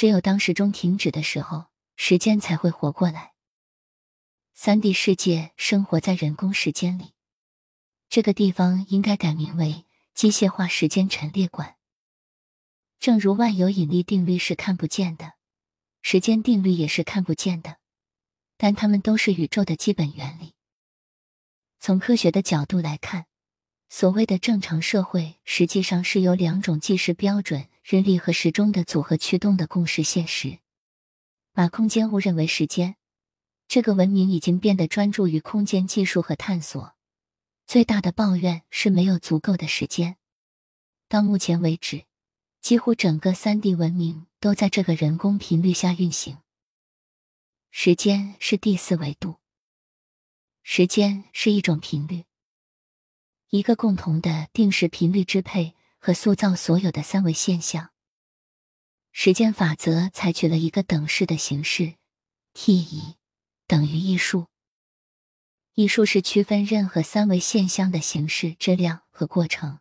只有当时钟停止的时候，时间才会活过来。三 D 世界生活在人工时间里，这个地方应该改名为机械化时间陈列馆。正如万有引力定律是看不见的，时间定律也是看不见的，但它们都是宇宙的基本原理。从科学的角度来看，所谓的正常社会，实际上是由两种计时标准——日历和时钟的组合驱动的共识现实。把空间误认为时间，这个文明已经变得专注于空间技术和探索。最大的抱怨是没有足够的时间。到目前为止。几乎整个三 D 文明都在这个人工频率下运行。时间是第四维度，时间是一种频率，一个共同的定时频率支配和塑造所有的三维现象。时间法则采取了一个等式的形式，T 一等于艺术。艺术是区分任何三维现象的形式、质量和过程，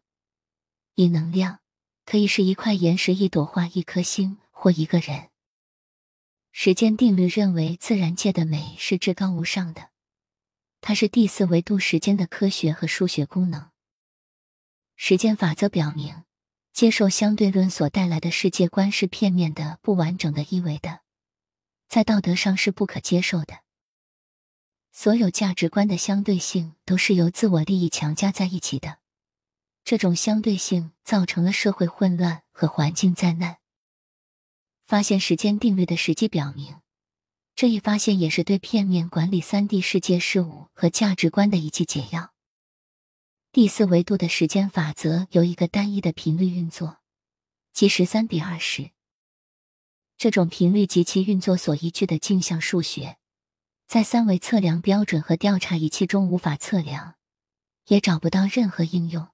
以能量。可以是一块岩石、一朵花、一颗星或一个人。时间定律认为，自然界的美是至高无上的，它是第四维度时间的科学和数学功能。时间法则表明，接受相对论所带来的世界观是片面的、不完整的、一维的，在道德上是不可接受的。所有价值观的相对性都是由自我利益强加在一起的。这种相对性造成了社会混乱和环境灾难。发现时间定律的实际表明，这一发现也是对片面管理三 D 世界事物和价值观的一剂解药。第四维度的时间法则由一个单一的频率运作，即十三比二十。这种频率及其运作所依据的镜像数学，在三维测量标准和调查仪器中无法测量，也找不到任何应用。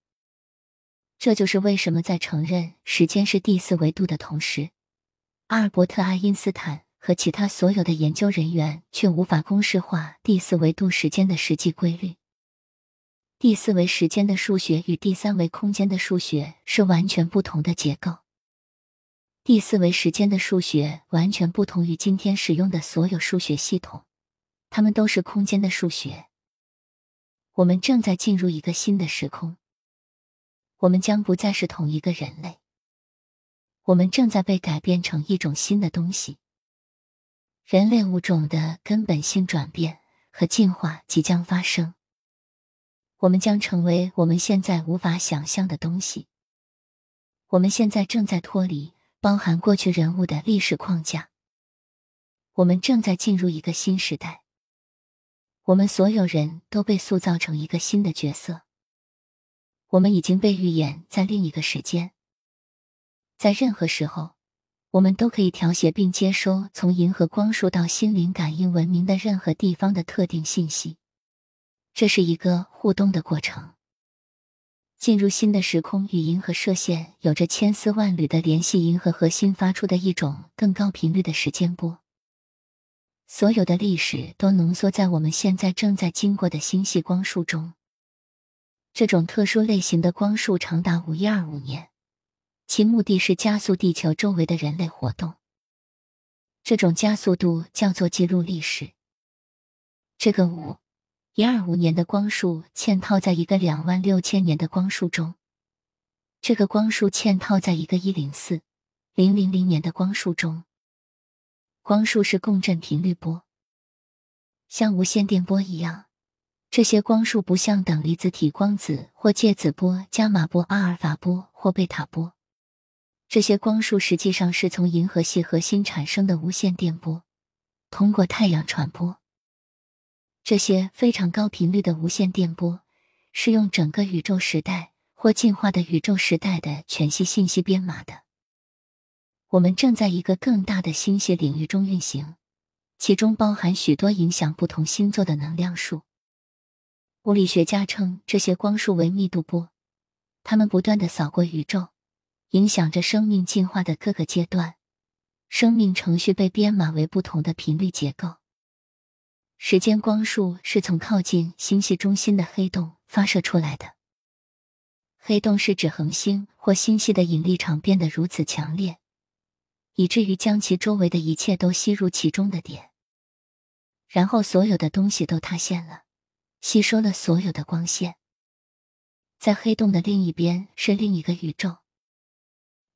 这就是为什么在承认时间是第四维度的同时，阿尔伯特·爱因斯坦和其他所有的研究人员却无法公式化第四维度时间的实际规律。第四维时间的数学与第三维空间的数学是完全不同的结构。第四维时间的数学完全不同于今天使用的所有数学系统，它们都是空间的数学。我们正在进入一个新的时空。我们将不再是同一个人类。我们正在被改变成一种新的东西。人类物种的根本性转变和进化即将发生。我们将成为我们现在无法想象的东西。我们现在正在脱离包含过去人物的历史框架。我们正在进入一个新时代。我们所有人都被塑造成一个新的角色。我们已经被预演在另一个时间，在任何时候，我们都可以调谐并接收从银河光束到心灵感应文明的任何地方的特定信息。这是一个互动的过程。进入新的时空与银河射线有着千丝万缕的联系，银河核心发出的一种更高频率的时间波。所有的历史都浓缩在我们现在正在经过的星系光束中。这种特殊类型的光束长达五一二五年，其目的是加速地球周围的人类活动。这种加速度叫做记录历史。这个五一二五年的光束嵌套在一个两万六千年的光束中，这个光束嵌套在一个一零四零零零年的光束中。光束是共振频率波，像无线电波一样。这些光束不像等离子体光子或介子波、伽马波、阿尔法波或贝塔波。这些光束实际上是从银河系核心产生的无线电波，通过太阳传播。这些非常高频率的无线电波是用整个宇宙时代或进化的宇宙时代的全息信息编码的。我们正在一个更大的星系领域中运行，其中包含许多影响不同星座的能量数。物理学家称这些光束为密度波，它们不断的扫过宇宙，影响着生命进化的各个阶段。生命程序被编码为不同的频率结构。时间光束是从靠近星系中心的黑洞发射出来的。黑洞是指恒星或星系的引力场变得如此强烈，以至于将其周围的一切都吸入其中的点，然后所有的东西都塌陷了，吸收了所有的光线。在黑洞的另一边是另一个宇宙，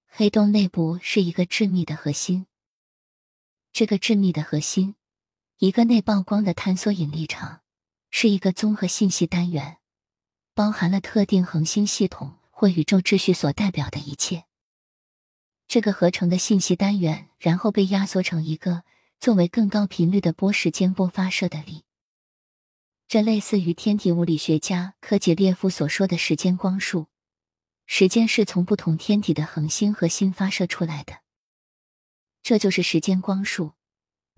黑洞内部是一个致密的核心。这个致密的核心，一个内曝光的坍缩引力场，是一个综合信息单元，包含了特定恒星系统或宇宙秩序所代表的一切。这个合成的信息单元，然后被压缩成一个作为更高频率的波时间波发射的力。这类似于天体物理学家科杰列夫所说的时间光束。时间是从不同天体的恒星核心发射出来的。这就是时间光束，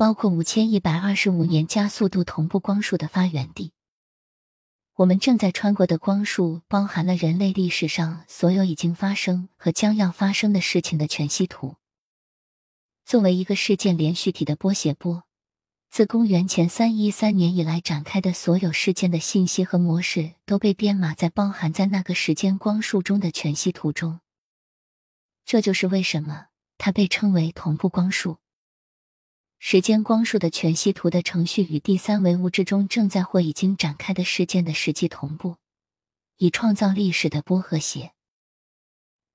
包括五千一百二十五年加速度同步光束的发源地。我们正在穿过的光束，包含了人类历史上所有已经发生和将要发生的事情的全息图。作为一个事件连续体的波谐波，自公元前三一三年以来展开的所有事件的信息和模式，都被编码在包含在那个时间光束中的全息图中。这就是为什么它被称为同步光束。时间光束的全息图的程序与第三维物质中正在或已经展开的事件的实际同步，以创造历史的波和谐。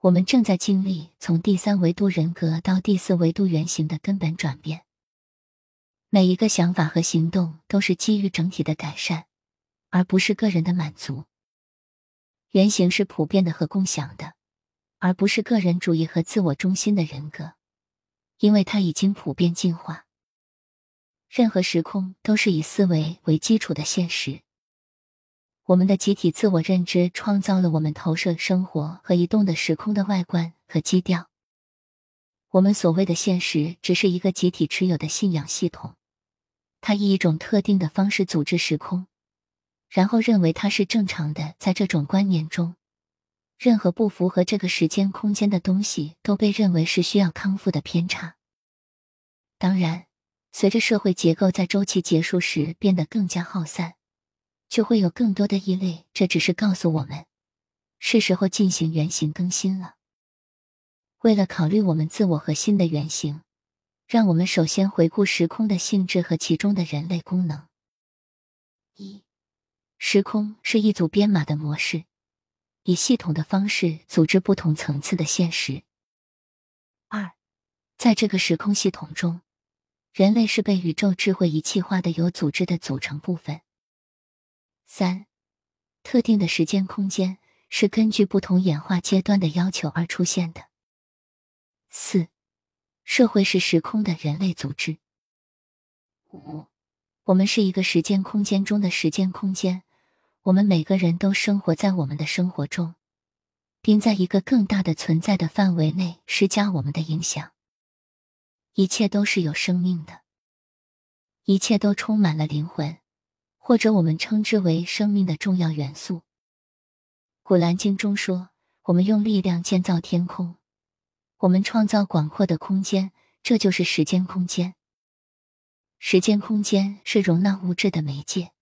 我们正在经历从第三维度人格到第四维度原型的根本转变。每一个想法和行动都是基于整体的改善，而不是个人的满足。原型是普遍的和共享的，而不是个人主义和自我中心的人格，因为它已经普遍进化。任何时空都是以思维为基础的现实。我们的集体自我认知创造了我们投射生活和移动的时空的外观和基调。我们所谓的现实只是一个集体持有的信仰系统，它以一种特定的方式组织时空，然后认为它是正常的。在这种观念中，任何不符合这个时间空间的东西都被认为是需要康复的偏差。当然。随着社会结构在周期结束时变得更加耗散，就会有更多的异类。这只是告诉我们，是时候进行原型更新了。为了考虑我们自我核心的原型，让我们首先回顾时空的性质和其中的人类功能。一，时空是一组编码的模式，以系统的方式组织不同层次的现实。二，在这个时空系统中。人类是被宇宙智慧仪器化的有组织的组成部分。三，特定的时间空间是根据不同演化阶段的要求而出现的。四，社会是时空的人类组织。五，我们是一个时间空间中的时间空间，我们每个人都生活在我们的生活中，并在一个更大的存在的范围内施加我们的影响。一切都是有生命的，一切都充满了灵魂，或者我们称之为生命的重要元素。古兰经中说：“我们用力量建造天空，我们创造广阔的空间，这就是时间空间。时间空间是容纳物质的媒介。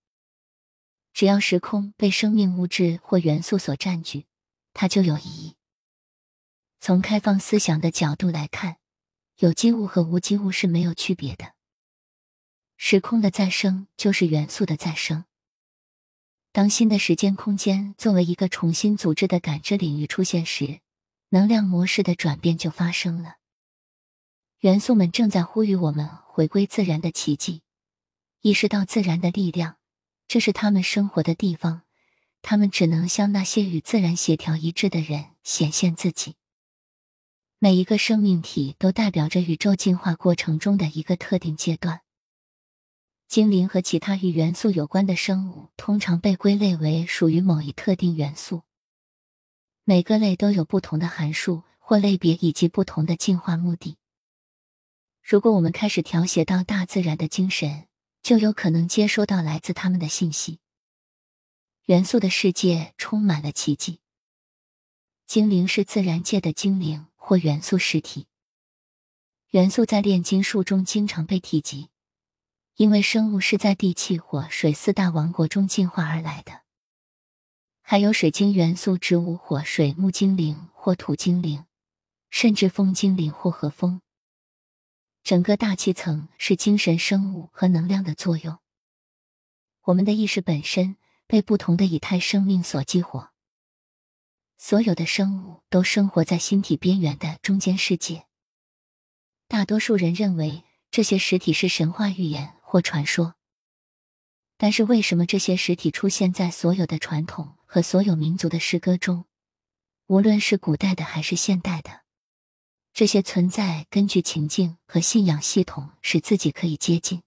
只要时空被生命物质或元素所占据，它就有意义。从开放思想的角度来看。”有机物和无机物是没有区别的。时空的再生就是元素的再生。当新的时间空间作为一个重新组织的感知领域出现时，能量模式的转变就发生了。元素们正在呼吁我们回归自然的奇迹，意识到自然的力量，这是他们生活的地方。他们只能向那些与自然协调一致的人显现自己。每一个生命体都代表着宇宙进化过程中的一个特定阶段。精灵和其他与元素有关的生物通常被归类为属于某一特定元素。每个类都有不同的函数或类别以及不同的进化目的。如果我们开始调谐到大自然的精神，就有可能接收到来自他们的信息。元素的世界充满了奇迹。精灵是自然界的精灵。或元素实体，元素在炼金术中经常被提及，因为生物是在地气火水四大王国中进化而来的。还有水晶元素、植物火水木精灵或土精灵，甚至风精灵或和风。整个大气层是精神生物和能量的作用。我们的意识本身被不同的以太生命所激活。所有的生物都生活在星体边缘的中间世界。大多数人认为这些实体是神话寓言或传说。但是，为什么这些实体出现在所有的传统和所有民族的诗歌中？无论是古代的还是现代的，这些存在根据情境和信仰系统，使自己可以接近。